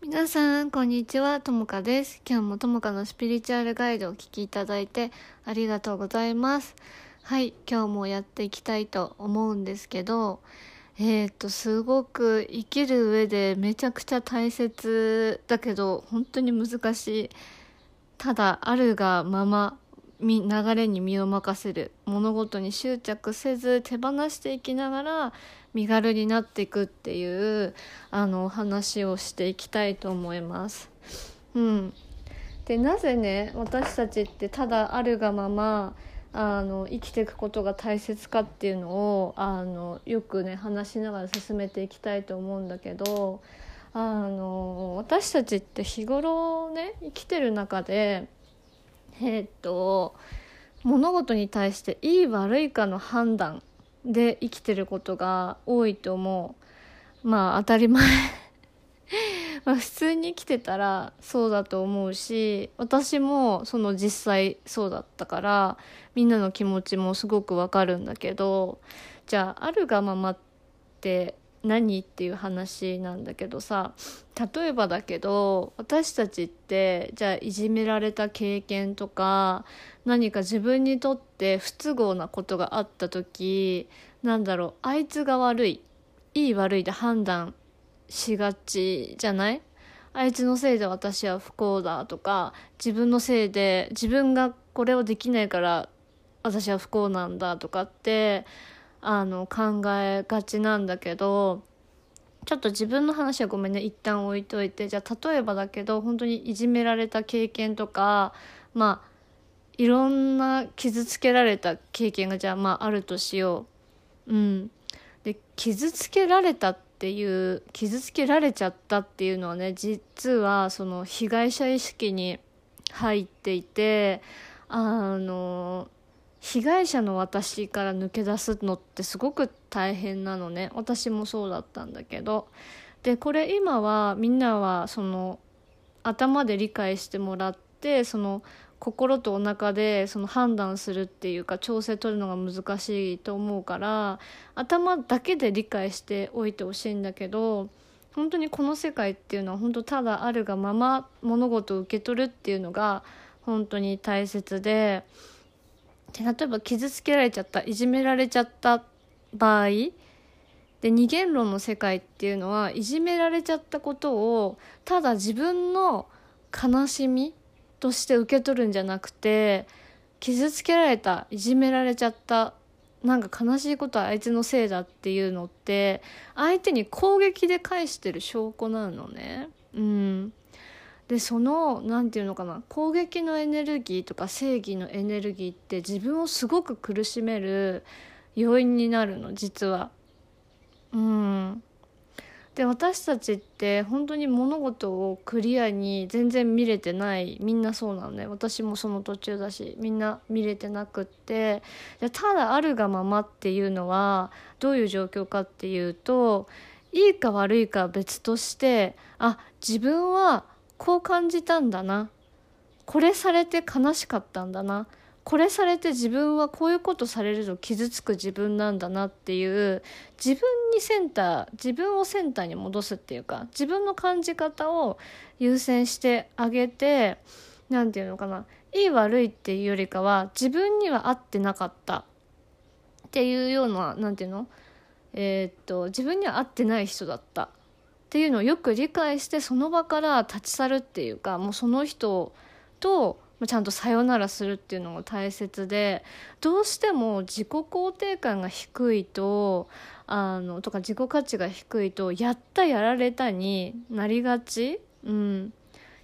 皆さんこんにちは。ともかです。今日もともかのスピリチュアルガイドをお聞きいただいてありがとうございます。はい。今日もやっていきたいと思うんですけどえー、っとすごく生きる上でめちゃくちゃ大切だけど本当に難しい。ただあるがまま。流れに身を任せる物事に執着せず手放していきながら身軽になっていくっていうあの話をしていきたいと思います。うん、でなぜね私たちってただあるがままあの生きていくことが大切かっていうのをあのよくね話しながら進めていきたいと思うんだけどあの私たちって日頃ね生きてる中でえー、っと物事に対していい悪いかの判断で生きてることが多いと思う。まあ当たり前。まあ普通に生きてたらそうだと思うし私もその実際そうだったからみんなの気持ちもすごくわかるんだけどじゃああるがままって何っていう話なんだけどさ例えばだけど私たちってじゃあいじめられた経験とか何か自分にとって不都合なことがあった時なんだろうあいつが悪いいい悪いで判断しがちじゃない？あいつのせいで私は不幸だとか自分のせいで自分がこれをできないから私は不幸なんだとかってあの考えがちなんだけどちょっと自分の話はごめんね。一旦置いといて。じゃあ例えばだけど本当にいじめられた経験とかまあいろんな傷つけられた経験がじゃあまああるとしよう。うん、で傷つけられたっていう傷つけられちゃったっていうのはね実はその被害者意識に入っていてあの被害者の私から抜け出すのってすごく大変なのね私もそうだったんだけどでこれ今はみんなはその頭で理解してもらってその心とお腹でその判断するっていうか調整取るのが難しいと思うから頭だけで理解しておいてほしいんだけど本当にこの世界っていうのは本当ただあるがまま物事を受け取るっていうのが本当に大切で。で例えば傷つけられちゃったいじめられちゃった場合で二元論の世界っていうのはいじめられちゃったことをただ自分の悲しみとして受け取るんじゃなくて傷つけられたいじめられちゃったなんか悲しいことはあいつのせいだっていうのって相手に攻撃で返してる証拠なのね。うん、でその何て言うのかな攻撃のエネルギーとか正義のエネルギーって自分をすごく苦しめる要因になるの実は。うん。で私たちって本当に物事をクリアに全然見れてないみんなそうなのね私もその途中だしみんな見れてなくって。ただあるがままっていうのはどういう状況かっていうといいか悪いか別としてあ自分はこう感じたんだな。これされて悲しかったんだな。これされて自分はこういうことされると傷つく自分なんだなっていう自分にセンター自分をセンターに戻すっていうか自分の感じ方を優先してあげて何て言うのかな。いい悪いっていうよりかは自分には合ってなかった。っていうような何て言うの？えー、っと自分には合ってない人だった。っていうのをよく理解してその場から立ち去るっていうかもうその人とちゃんとさよならするっていうのが大切でどうしても自己肯定感が低いとあのとか自己価値が低いとやったやられたになりがち、うん、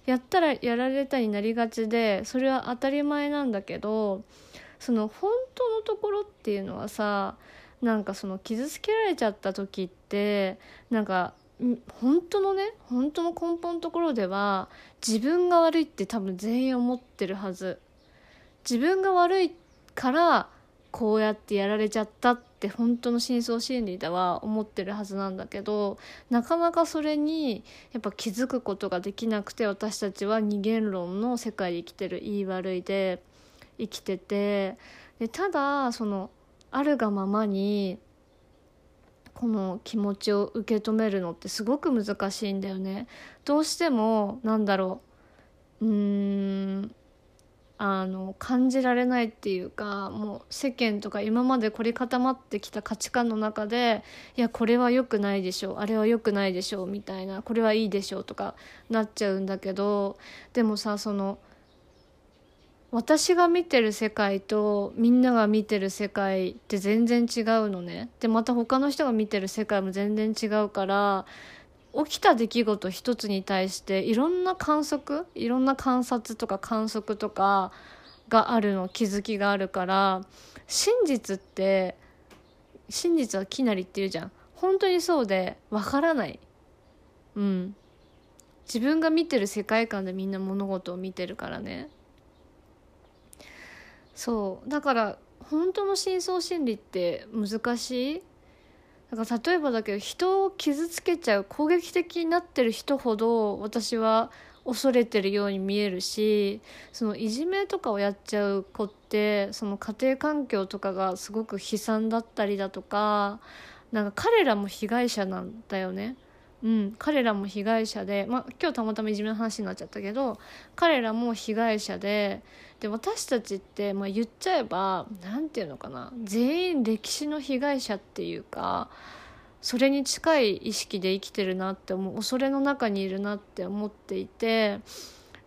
やったらやられたになりがちでそれは当たり前なんだけどその本当のところっていうのはさなんかその傷つけられちゃった時ってなんか本当のね本当の根本のところでは自分が悪いって多分全員思ってるはず。自分が悪いからこうやってやられちゃったって本当の深層心理では思ってるはずなんだけどなかなかそれにやっぱ気づくことができなくて私たちは二元論の世界で生きてるいい悪いで生きてて。でただそのあるがままにこの気持ちを受け止めるのってすごく難しいんだよね。どうしてもなんだろううーんあの感じられないっていうかもう世間とか今まで凝り固まってきた価値観の中でいやこれは良くないでしょうあれは良くないでしょうみたいなこれはいいでしょうとかなっちゃうんだけどでもさその私が見てる世界とみんなが見てる世界って全然違うのね。でまた他の人が見てる世界も全然違うから起きた出来事一つに対していろんな観測いろんな観察とか観測とかがあるの気づきがあるから真実って真実はきなりっていうじゃん。本当にそうでわからない。うん。自分が見てる世界観でみんな物事を見てるからね。そうだから本当の深層心理って難しい？だから例えばだけど人を傷つけちゃう攻撃的になってる人ほど私は恐れてるように見えるしそのいじめとかをやっちゃう子ってその家庭環境とかがすごく悲惨だったりだとかなんか彼らも被害者なんだよね。うん、彼らも被害者で、まあ、今日たまたまいじめの話になっちゃったけど彼らも被害者でで私たちって、まあ、言っちゃえば何て言うのかな全員歴史の被害者っていうかそれに近い意識で生きてるなって思う恐れの中にいるなって思っていて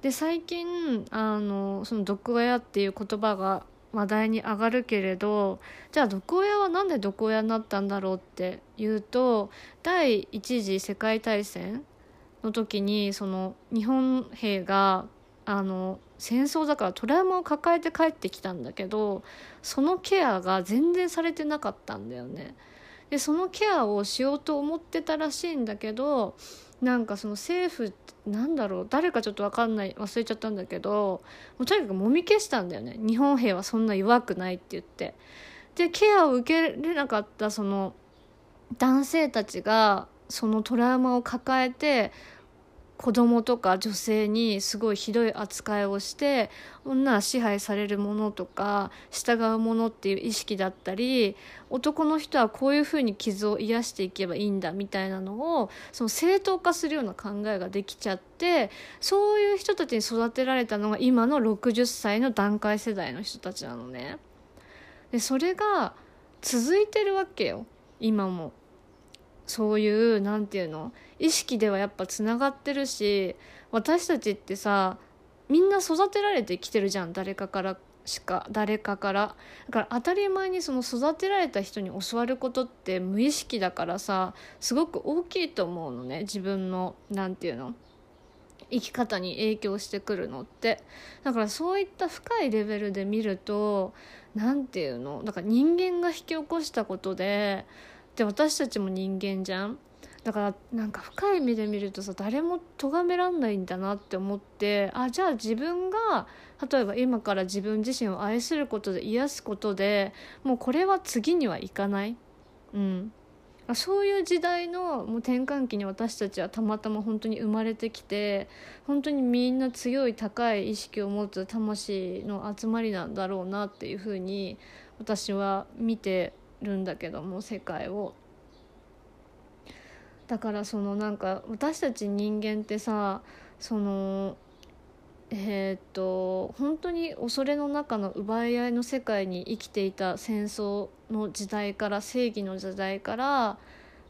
で最近あのその毒親っていう言葉が話題に上がるけれどじゃあ毒親は何で毒親になったんだろうっていうと第一次世界大戦の時にその日本兵があの戦争だからトラウマを抱えて帰ってきたんだけどそのケアが全然されてなかったんだよね。でそのケアをしようと思ってたらしいんだけどなんかその政府なんだろう誰かちょっと分かんない忘れちゃったんだけどもうとにかくもみ消したんだよね。日本兵はそんな弱くないって言って。でケアを受けれなかったその男性たちがそのトラウマを抱えて子供とか女性にすごいひどい扱いをして女は支配されるものとか従うものっていう意識だったり男の人はこういうふうに傷を癒していけばいいんだみたいなのをその正当化するような考えができちゃってそういう人たちに育てられたのが今の60歳の段階世代の人たちなのね。でそれが続いてるわけよ今も。そういう何て言うの意識ではやっぱつながってるし私たちってさみんな育てられてきてるじゃん誰かからしか誰かから。だから当たり前にその育てられた人に教わることって無意識だからさすごく大きいと思うのね自分の何て言うの生き方に影響してくるのって。だからそういった深いレベルで見ると何て言うのだから人間が引き起こしたことでで私たちも人間じゃん。だからなんか深い目で見るとさ誰も咎めらんないんだなって思ってあじゃあ自分が例えば今から自分自身を愛することで癒すことでもうこれは次にはいかない、うん、そういう時代のもう転換期に私たちはたまたま本当に生まれてきて本当にみんな強い高い意識を持つ魂の集まりなんだろうなっていうふうに私は見てるんだけども世界を。だからそのなんか私たち人間ってさそのえー、っと本当に恐れの中の奪い合いの世界に生きていた戦争の時代から正義の時代から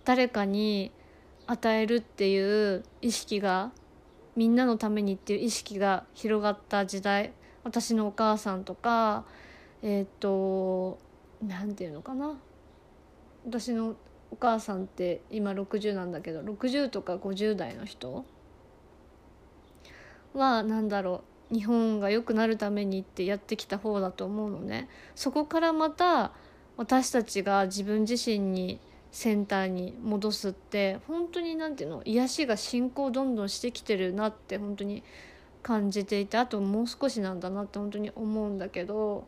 誰かに与えるっていう意識がみんなのためにっていう意識が広がった時代私のお母さんとかえー、っと何て言うのかな。私のお母さんって今60なんだけど60とか50代の人？は何だろう日本が良くなるためにってやってきた方だと思うのね。そこからまた私たちが自分自身にセンターに戻すって本当に何ていうの？癒しが進行どんどんしてきてるなって本当に感じていてあともう少しなんだなって本当に思うんだけど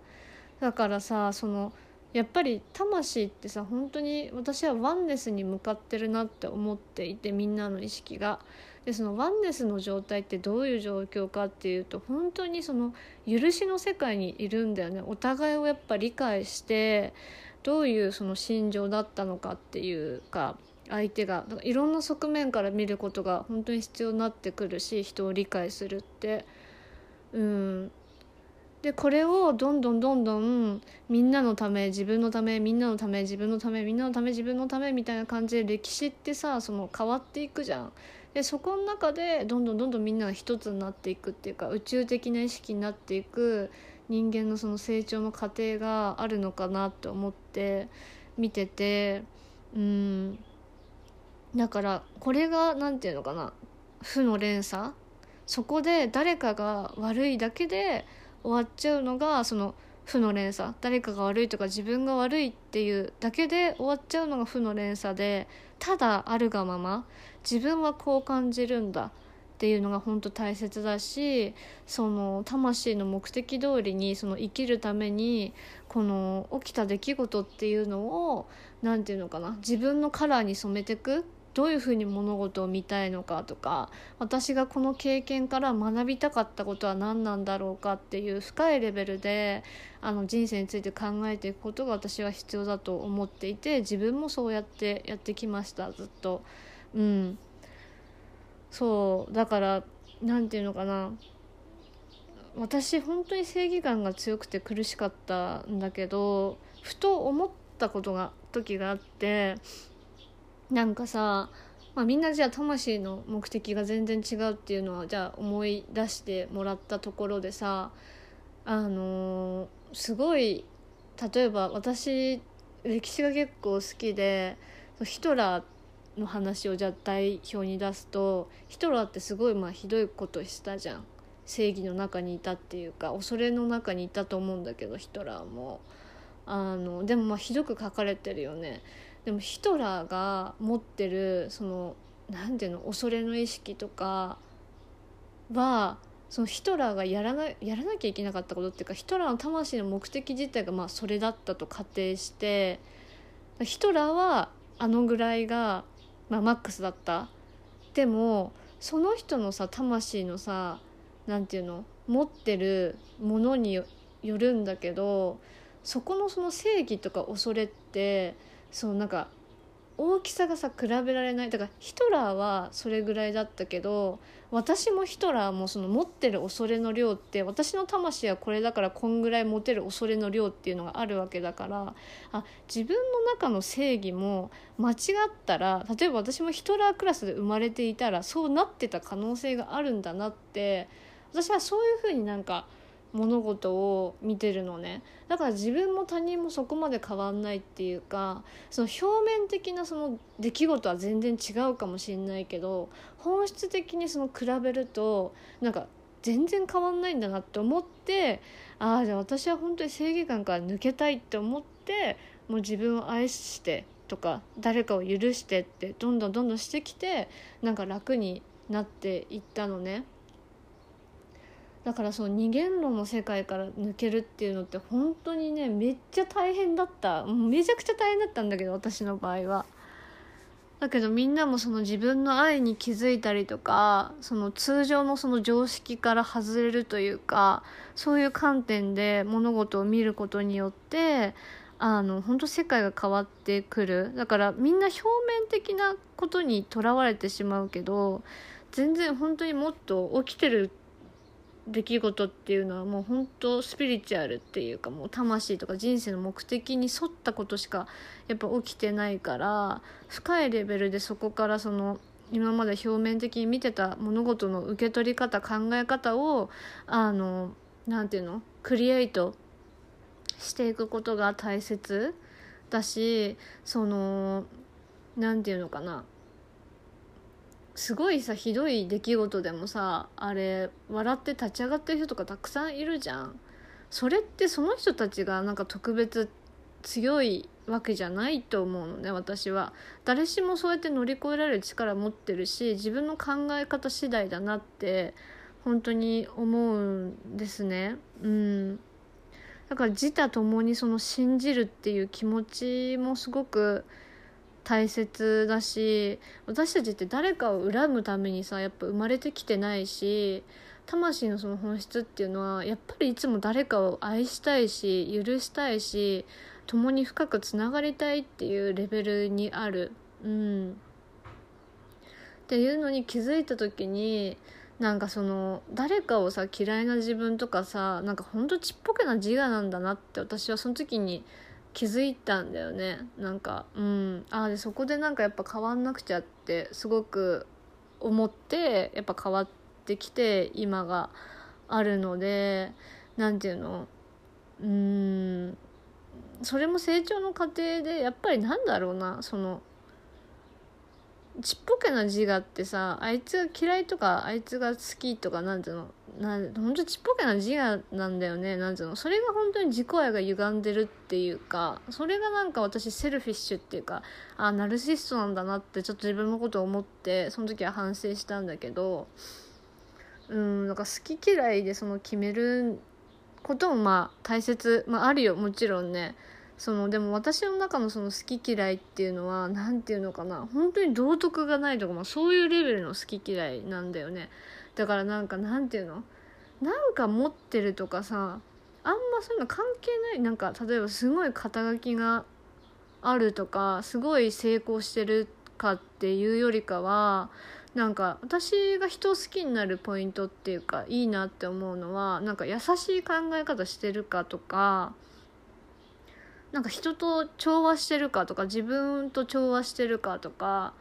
だからさそのやっぱり魂ってさ本当に私はワンネスに向かってるなって思っていてみんなの意識が。でそのワンネスの状態ってどういう状況かっていうと本当にその許しの世界にいるんだよね。お互いをやっぱ理解してどういうその心情だったのかっていうか相手がいろんな側面から見ることが本当に必要になってくるし人を理解するって。うん。でこれをどんどんどんどんみんなのため自分のためみんなのため自分のためみんなのため自分のためみたいな感じで歴史ってさその変わっていくじゃん。でそこの中でどんどんどんどんみんなが一つになっていくっていうか宇宙的な意識になっていく人間のその成長の過程があるのかなと思って見ててうんだからこれが何て言うのかな負の連鎖そこで誰かが悪いだけで終わっちゃうのがその負の連鎖。誰かが悪いとか自分が悪いっていうだけで終わっちゃうのが負の連鎖でただあるがまま自分はこう感じるんだっていうのが本当大切だしその魂の目的通りにその生きるためにこの起きた出来事っていうのを何て言うのかな自分のカラーに染めてくどういうふうに物事を見たいのかとか私がこの経験から学びたかったことは何なんだろうかっていう深いレベルであの人生について考えていくことが私は必要だと思っていて自分もそうやってやってきましたずっと。うん。そう。だから何て言うのかな。私本当に正義感が強くて苦しかったんだけどふと思ったことが時があってなんかさ、まあ、みんなじゃあ魂の目的が全然違うっていうのはじゃあ思い出してもらったところでさあのー、すごい例えば私歴史が結構好きでヒトラーの話をじゃあ代表に出すとヒトラーってすごいまあひどいことしたじゃん。正義の中にいたっていうか恐れの中にいたと思うんだけどヒトラーも。あのでもまあひどく書かれてるよね。でもヒトラーが持ってるその何ていうの恐れの意識とかはそのヒトラーがやらなやらなきゃいけなかったことっていうかヒトラーの魂の目的自体がまあそれだったと仮定してヒトラーはあのぐらいが、まあ、マックスだった。でもその人のさ魂のさ何て言うの持ってるものによるんだけどそこのその正義とか恐れってそうなんか大きさがさ比べられない。だからヒトラーはそれぐらいだったけど私もヒトラーもその持ってる恐れの量って私の魂はこれだからこんぐらい持てる恐れの量っていうのがあるわけだからあ自分の中の正義も間違ったら例えば私もヒトラークラスで生まれていたらそうなってた可能性があるんだなって私はそういうふうになんか物事を見てるのねだから自分も他人もそこまで変わんないっていうかその表面的なその出来事は全然違うかもしれないけど本質的にその比べるとなんか全然変わんないんだなって思ってああじゃあ私は本当に正義感から抜けたいって思ってもう自分を愛してとか誰かを許してってどんどんどんどんしてきてなんか楽になっていったのね。だからその二元論の世界から抜けるっていうのって本当にねめっちゃ大変だっためちゃくちゃ大変だったんだけど私の場合は。だけどみんなもその自分の愛に気づいたりとかその通常のその常識から外れるというかそういう観点で物事を見ることによってあの本当世界が変わってくるだからみんな表面的なことにとらわれてしまうけど全然本当にもっと起きてる出来事っていうのはもう本当スピリチュアルっていうかもう魂とか人生の目的に沿ったことしかやっぱ起きてないから深いレベルでそこからその今まで表面的に見てた物事の受け取り方考え方をあの何て言うの？クリエイトしていくことが大切だしその何て言うのかな？すごいさひどい出来事でもさあれ笑って立ち上がってる人とかたくさんいるじゃん。それってその人たちがなんか特別強いわけじゃないと思うのね私は。誰しもそうやって乗り越えられる力持ってるし自分の考え方次第だなって本当に思うんですね。うん。だから自他ともにその信じるっていう気持ちもすごく大切だし私たちって誰かを恨むためにさやっぱ生まれてきてないし魂のその本質っていうのはやっぱりいつも誰かを愛したいし許したいし共に深くつながりたいっていうレベルにある。うん、っていうのに気づいた時になんかその誰かをさ嫌いな自分とかさなんかほんとちっぽけな自我なんだなって私はその時に気づいたんだよね。なんかうん。ああでそこでなんかやっぱ変わんなくちゃってすごく思ってやっぱ変わってきて今があるので何て言うのうん。それも成長の過程でやっぱりなんだろうなそのちっぽけな自我ってさあいつが嫌いとかあいつが好きとかなんていうの？なほんとちっぽけな自我なんだよね。なんていうの？それが本当に自己愛が歪んでるっていうかそれがなんか私セルフィッシュっていうかあナルシストなんだなってちょっと自分のことを思ってその時は反省したんだけどうんなんか好き嫌いでその決めることもまあ大切、まあ、あるよもちろんね。そのでも私の中のその好き嫌いっていうのは何て言うのかな。本当に道徳がないとか、まあ、そういうレベルの好き嫌いなんだよね。だからなんかなんていうの？なんか持ってるとかさあんまそういうの関係ない。なんか例えばすごい肩書きがあるとかすごい成功してるかっていうよりかはなんか私が人を好きになるポイントっていうかいいなって思うのはなんか優しい考え方してるかとかなんか人と調和してるかとか自分と調和してるかとか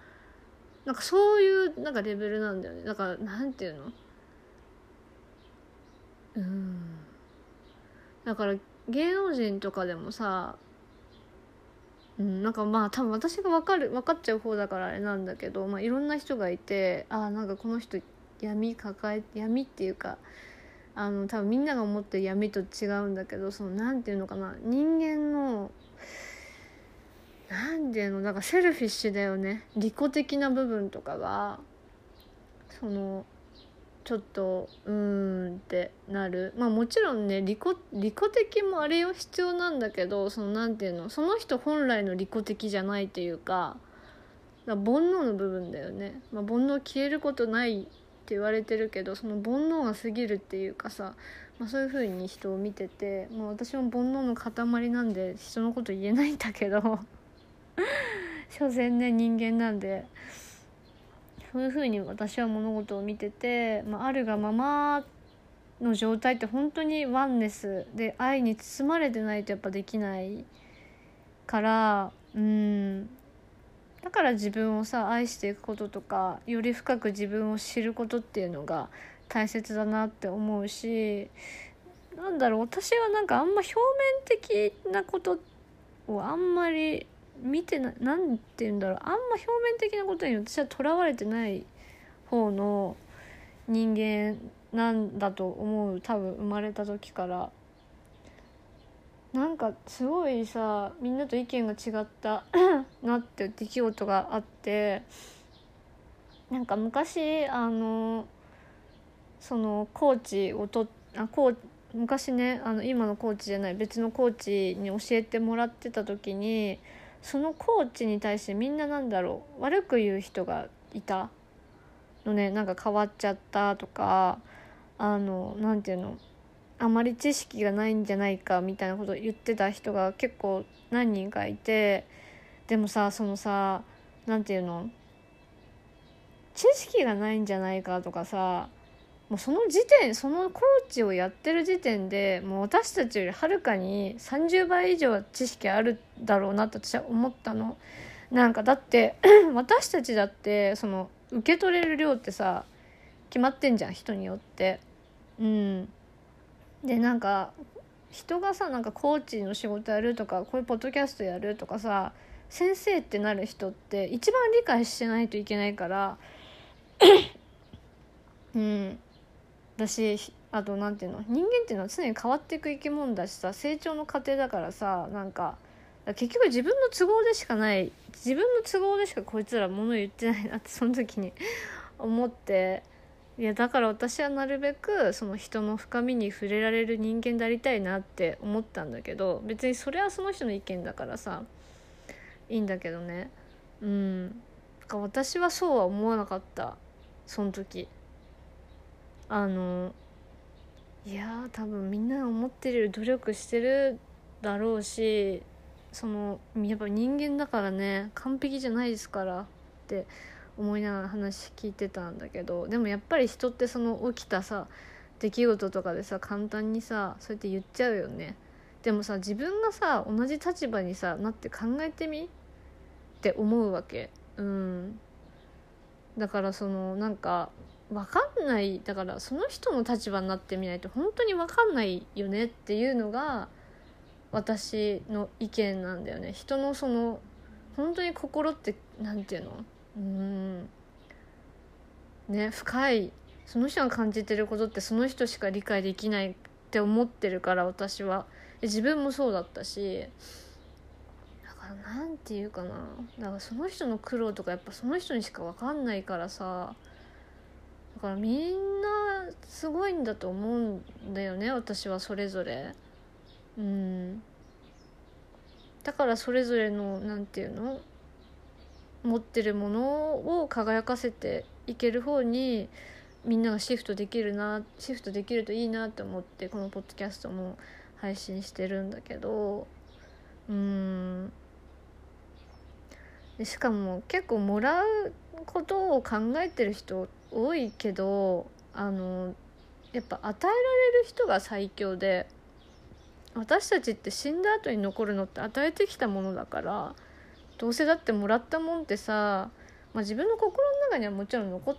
なんかそういうなんかレベルなんだよね。だからなんていうの？うん。だから芸能人とかでもさうん、なんかまあ多分私が分かる分かっちゃう方だからあれなんだけど、まあ、いろんな人がいてああなんかこの人闇抱え闇っていうかあの多分みんなが思ってる闇と違うんだけどその何て言うのかな人間の何て言うのだかセルフィッシュだよね。利己的な部分とかがそのちょっとうーんってなる。まあもちろんね利己利己的もあれよ必要なんだけどその何て言うのその人本来の利己的じゃないというか煩悩の部分だよね、まあ、煩悩消えることないって言われてるけどその煩悩が過ぎるっていうかさ、まあ、そういう風に人を見てて、まあ、私も煩悩の塊なんで人のこと言えないんだけど 所詮ね人間なんでそういう風に私は物事を見てて、まあ、あるがままの状態って本当にワンネスで愛に包まれてないとやっぱできないからうん。だから自分をさ愛していくこととかより深く自分を知ることっていうのが大切だなって思うしなんだろう私はなんかあんま表面的なことをあんまり見てな何て言うんだろうあんま表面的なことに私はとらわれてない方の人間なんだと思う多分生まれた時から。なんかすごいさみんなと意見が違った なって出来事があってなんか昔あのそのコーチをとあコー昔ねあの今のコーチじゃない別のコーチに教えてもらってた時にそのコーチに対してみんななんだろう悪く言う人がいた。のねなんか変わっちゃったとかあの何て言うのあまり知識がないんじゃないかみたいなことを言ってた人が結構何人かいてでもさそのさ何て言うの？知識がないんじゃないかとかさもうその時点そのコーチをやってる時点でもう私たちよりはるかに30倍以上知識あるだろうなって私は思ったの。なんかだって 私たちだってその受け取れる量ってさ決まってんじゃん人によって。うんでなんか人がさなんかコーチの仕事やるとかこういうポッドキャストやるとかさ先生ってなる人って一番理解してないといけないから うん。私あと何ていうの人間っていうのは常に変わっていく生き物だしさ成長の過程だからさなんか結局自分の都合でしかない自分の都合でしかこいつら物言ってないなってその時に思っていやだから私はなるべくその人の深みに触れられる人間でありたいなって思ったんだけど別にそれはその人の意見だからさいいんだけどね。うん。か私はそうは思わなかった。その時。あのいや多分みんな思ってる努力してるだろうしそのやっぱ人間だからね。完璧じゃないですからって思いながら話聞いてたんだけどでもやっぱり人ってその起きたさ出来事とかでさ簡単にさそうやって言っちゃうよね。でもさ自分がさ同じ立場にさなって考えてみ？って思うわけ。うん。だからそのなんか分かんない。だからその人の立場になってみないと本当に分かんないよね？っていうのが私の意見なんだよね。人のその本当に心って何て言うの？うん。ね深い。その人が感じてることってその人しか理解できないって思ってるから私は。自分もそうだったし。だから何て言うかな。だからその人の苦労とかやっぱその人にしか分かんないからさ。だからみんなすごいんだと思うんだよね私はそれぞれ。うん。だからそれぞれの何て言うの？持ってるものを輝かせていける方にみんながシフトできるなシフトできるといいなって思ってこのポッドキャストも配信してるんだけどうん。でしかも結構もらうことを考えてる人多いけどあのやっぱ与えられる人が最強で私たちって死んだ後に残るのって与えてきたものだからどうせだってもらったもんってさ、まあ、自分の心の中にはもちろん残っ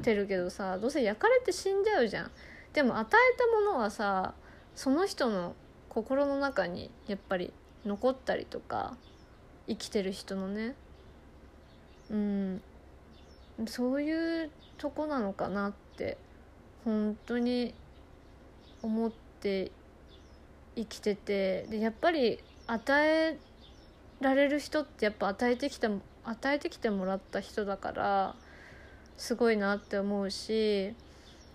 てるけどさどうせ焼かれて死んじゃうじゃん。でも与えたものはさその人の心の中にやっぱり残ったりとか生きてる人のねうんそういうとこなのかなって本当に思って生きててでやっぱり与えられる人ってやっぱ与えてきて与えてきてもらった人だからすごいなって思うし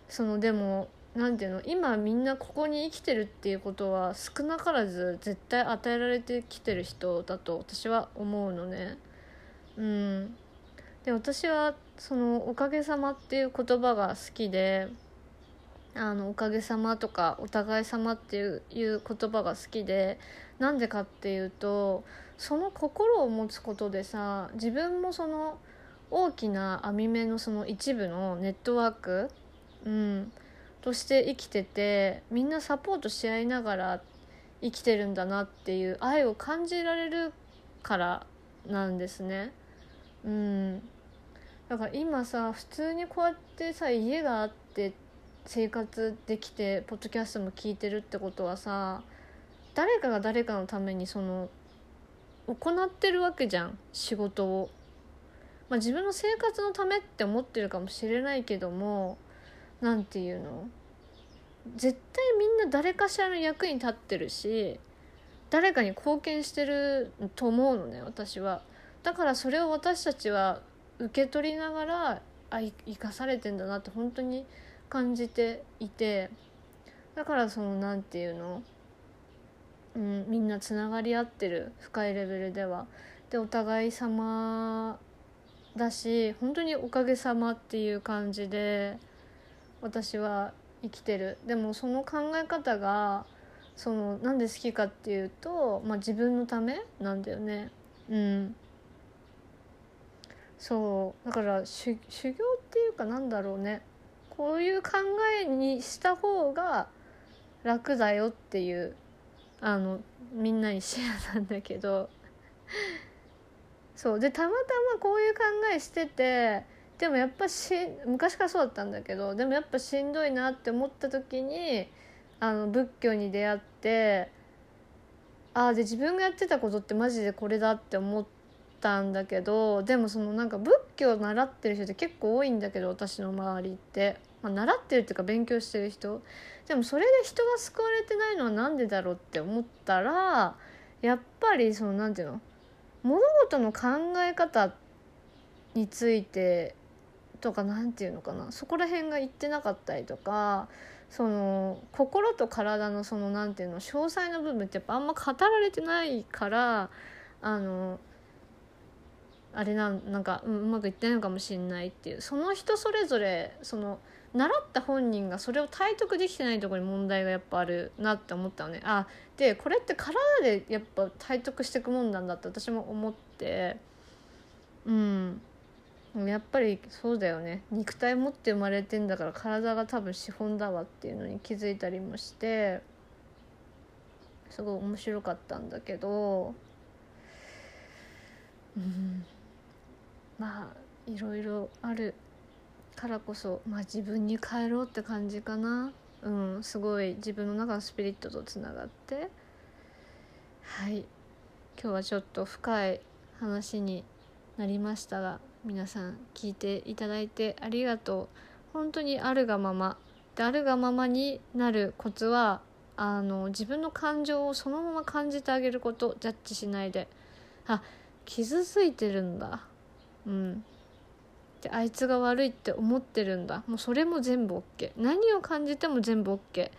そのでも何ていうの今みんなここに生きてるっていうことは少なからず絶対与えられてきてる人だと私は思うのね。うん、で私はその「おかげさま」っていう言葉が好きであのおかげさまとかお互い様っていう言葉が好きでなんでかっていうとその心を持つことでさ自分もその大きな網目のその一部のネットワーク、うん、として生きててみんなサポートし合いながら生きてるんだなっていう愛を感じられるからなんですね。うん、だから今さ普通にこうやってさ家があって生活できてポッドキャストも聞いてるってことはさ誰かが誰かのためにその行ってるわけじゃん仕事を。まあ、自分の生活のためって思ってるかもしれないけども何て言うの？絶対みんな誰かしらの役に立ってるし誰かに貢献してると思うのね私は。だからそれを私たちは受け取りながらあ生かされてんだなって本当に感じていてだからその何て言うの、うん、みんなつながり合ってる深いレベルでは。でお互い様だし本当におかげさまっていう感じで私は生きてる。でもその考え方がそのなんで好きかっていうと、まあ、自分のためなんだよね。うん。そう。だから修修行っていうかなんだろうね。こういう考えにした方が楽だよっていうあのみんなにシェアなんだけど。そうでたまたまこういう考えしててでもやっぱし昔からそうだったんだけどでもやっぱしんどいなって思った時にあの仏教に出会ってああで自分がやってたことってマジでこれだって思ったんだけどでもそのなんか仏教習ってる人って結構多いんだけど私の周りって、まあ、習ってるっていうか勉強してる人。でもそれで人が救われてないのは何でだろうって思ったらやっぱりその何て言うの物事の考え方についてとか何て言うのかなそこら辺が言ってなかったりとかその心と体のその何て言うの詳細な部分ってやっぱあんま語られてないからあのあれなんなんか、うん、うまくいってないのかもしれないっていうその人それぞれその習った本人がそれを体得できてないところに問題がやっぱあるなって思ったのね。あでこれって体でやっぱ体得していくもんなんだって私も思って。うん。やっぱりそうだよね。肉体持って生まれてんだから体が多分資本だわっていうのに気づいたりもして。すごい面白かったんだけど。うん。まあいろいろある。からこそ、まあ、自分に帰ろうって感じかな、うん、すごい自分の中のスピリットとつながって。はい。今日はちょっと深い話になりましたが皆さん聞いていただいてありがとう。本当にあるがまま。であるがままになるコツはあの自分の感情をそのまま感じてあげること。ジャッジしないで。あ傷ついてるんだ。うん。であいつが悪いって思ってるんだ。もうそれも全部 OK 何を感じても全部 OK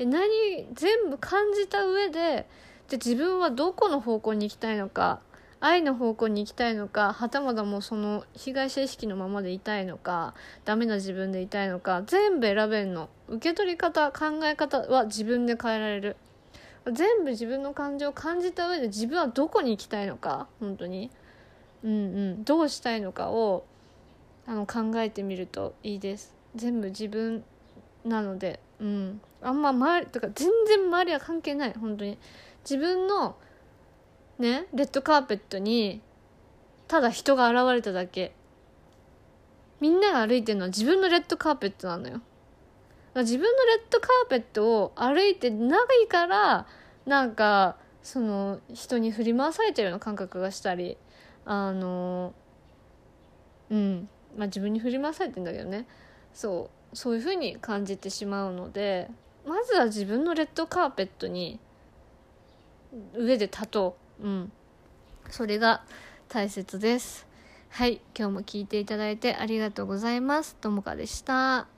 何全部感じた上でで自分はどこの方向に行きたいのか愛の方向に行きたいのかはたまたもうその被害者意識のままでいたいのかダメな自分でいたいのか全部選べんの。受け取り方考え方は自分で変えられる。全部自分の感情を感じた上で自分はどこに行きたいのか本当に。うんうん。どうしたいのかをあの考えてみるといいです。全部自分なので。うん。あんま周りとか全然周りは関係ない。本当に。自分のねレッドカーペットにただ人が現れただけ。みんなが歩いてるのは自分のレッドカーペットなのよ。自分のレッドカーペットを歩いてないからなんかその人に振り回されてるような感覚がしたり。あのうん。まあ自分に振り回されてんだけどね。そうそういうふうに感じてしまうのでまずは自分のレッドカーペットに上で立とう。うん。それが大切です。はい。今日も聞いていただいてありがとうございます。ともかでした。